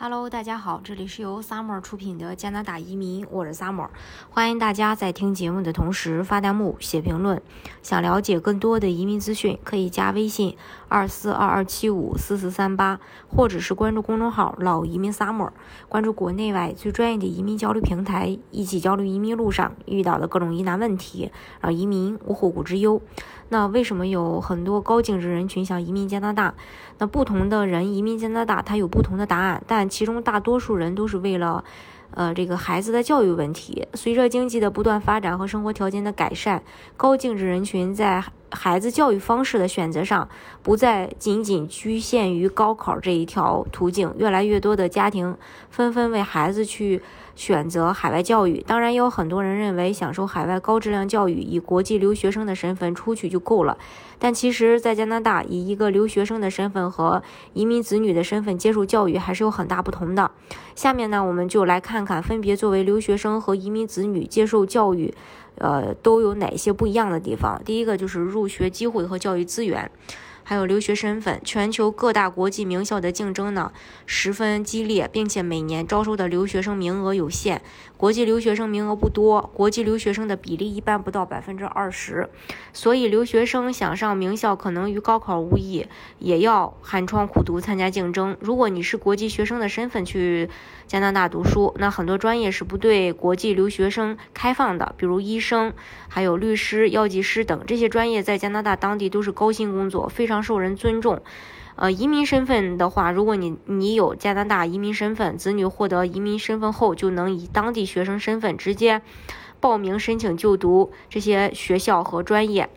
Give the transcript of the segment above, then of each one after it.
Hello，大家好，这里是由 Summer 出品的加拿大移民，我是 Summer，欢迎大家在听节目的同时发弹幕、写评论。想了解更多的移民资讯，可以加微信二四二二七五四四三八，或者是关注公众号“老移民 Summer”，关注国内外最专业的移民交流平台，一起交流移民路上遇到的各种疑难问题，让移民无后顾之忧。那为什么有很多高净值人群想移民加拿大？那不同的人移民加拿大，他有不同的答案，但其中大多数人都是为了，呃，这个孩子的教育问题。随着经济的不断发展和生活条件的改善，高净值人群在孩子教育方式的选择上，不再仅仅局限于高考这一条途径。越来越多的家庭纷纷为孩子去。选择海外教育，当然也有很多人认为享受海外高质量教育，以国际留学生的身份出去就够了。但其实，在加拿大，以一个留学生的身份和移民子女的身份接受教育还是有很大不同的。下面呢，我们就来看看看分别作为留学生和移民子女接受教育，呃，都有哪些不一样的地方。第一个就是入学机会和教育资源。还有留学身份，全球各大国际名校的竞争呢十分激烈，并且每年招收的留学生名额有限，国际留学生名额不多，国际留学生的比例一般不到百分之二十，所以留学生想上名校可能与高考无异，也要寒窗苦读参加竞争。如果你是国际学生的身份去加拿大读书，那很多专业是不对国际留学生开放的，比如医生、还有律师、药剂师等这些专业，在加拿大当地都是高薪工作，非常。受人尊重，呃，移民身份的话，如果你你有加拿大移民身份，子女获得移民身份后，就能以当地学生身份直接报名申请就读这些学校和专业。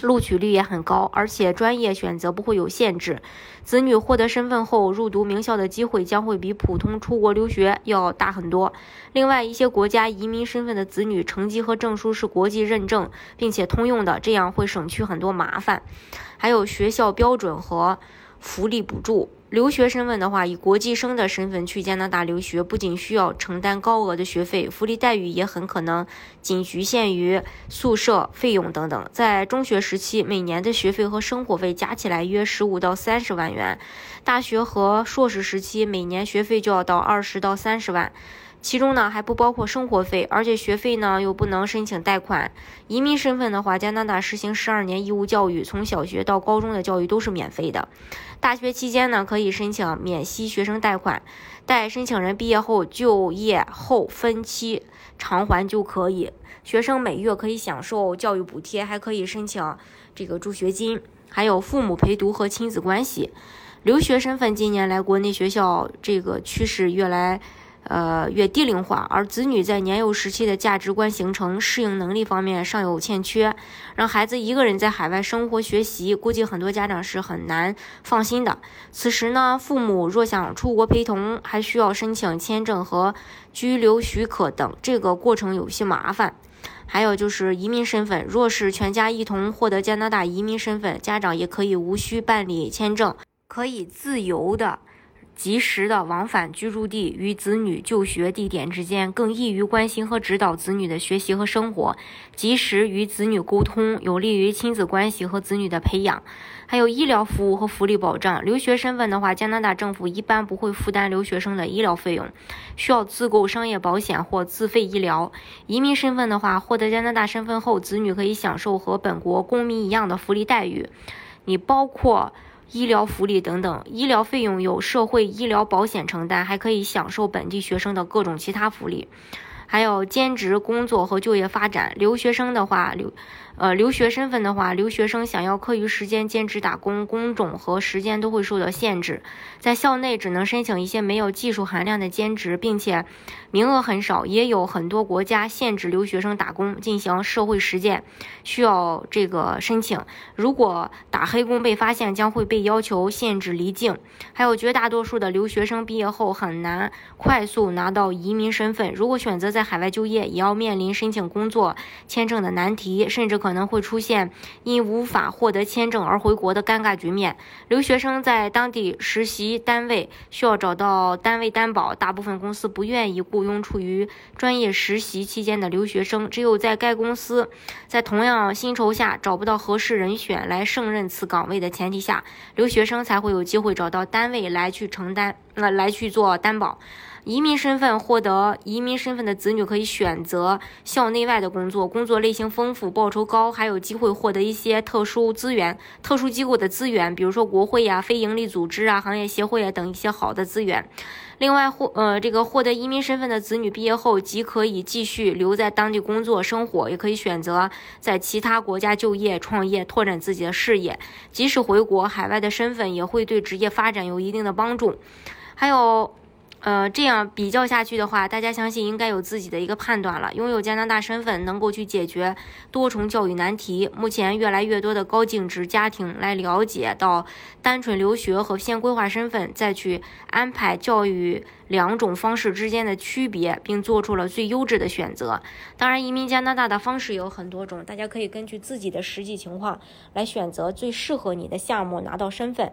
录取率也很高，而且专业选择不会有限制。子女获得身份后，入读名校的机会将会比普通出国留学要大很多。另外，一些国家移民身份的子女成绩和证书是国际认证并且通用的，这样会省去很多麻烦。还有学校标准和福利补助。留学身份的话，以国际生的身份去加拿大留学，不仅需要承担高额的学费，福利待遇也很可能仅局限于宿舍费用等等。在中学时期，每年的学费和生活费加起来约十五到三十万元；大学和硕士时期，每年学费就要到二十到三十万。其中呢还不包括生活费，而且学费呢又不能申请贷款。移民身份的话，加拿大实行十二年义务教育，从小学到高中的教育都是免费的。大学期间呢可以申请免息学生贷款，待申请人毕业后就业后分期偿还就可以。学生每月可以享受教育补贴，还可以申请这个助学金，还有父母陪读和亲子关系。留学身份近年来国内学校这个趋势越来。呃，越低龄化，而子女在年幼时期的价值观形成、适应能力方面尚有欠缺，让孩子一个人在海外生活学习，估计很多家长是很难放心的。此时呢，父母若想出国陪同，还需要申请签证和居留许可等，这个过程有些麻烦。还有就是移民身份，若是全家一同获得加拿大移民身份，家长也可以无需办理签证，可以自由的。及时的往返居住地与子女就学地点之间，更易于关心和指导子女的学习和生活，及时与子女沟通，有利于亲子关系和子女的培养。还有医疗服务和福利保障。留学身份的话，加拿大政府一般不会负担留学生的医疗费用，需要自购商业保险或自费医疗。移民身份的话，获得加拿大身份后，子女可以享受和本国公民一样的福利待遇，你包括。医疗福利等等，医疗费用由社会医疗保险承担，还可以享受本地学生的各种其他福利。还有兼职工作和就业发展。留学生的话，留呃留学身份的话，留学生想要课余时间兼职打工，工种和时间都会受到限制。在校内只能申请一些没有技术含量的兼职，并且名额很少。也有很多国家限制留学生打工进行社会实践，需要这个申请。如果打黑工被发现，将会被要求限制离境。还有绝大多数的留学生毕业后很难快速拿到移民身份。如果选择在在海外就业也要面临申请工作签证的难题，甚至可能会出现因无法获得签证而回国的尴尬局面。留学生在当地实习单位需要找到单位担保，大部分公司不愿意雇佣处于专业实习期间的留学生。只有在该公司在同样薪酬下找不到合适人选来胜任此岗位的前提下，留学生才会有机会找到单位来去承担。呃来去做担保。移民身份获得移民身份的子女可以选择校内外的工作，工作类型丰富，报酬高，还有机会获得一些特殊资源、特殊机构的资源，比如说国会呀、非营利组织啊、行业协会啊等一些好的资源。另外，获呃这个获得移民身份的子女毕业后，既可以继续留在当地工作生活，也可以选择在其他国家就业、创业，拓展自己的事业。即使回国，海外的身份也会对职业发展有一定的帮助。还有。呃，这样比较下去的话，大家相信应该有自己的一个判断了。拥有加拿大身份，能够去解决多重教育难题。目前，越来越多的高净值家庭来了解到单纯留学和先规划身份，再去安排教育两种方式之间的区别，并做出了最优质的选择。当然，移民加拿大的方式有很多种，大家可以根据自己的实际情况来选择最适合你的项目，拿到身份。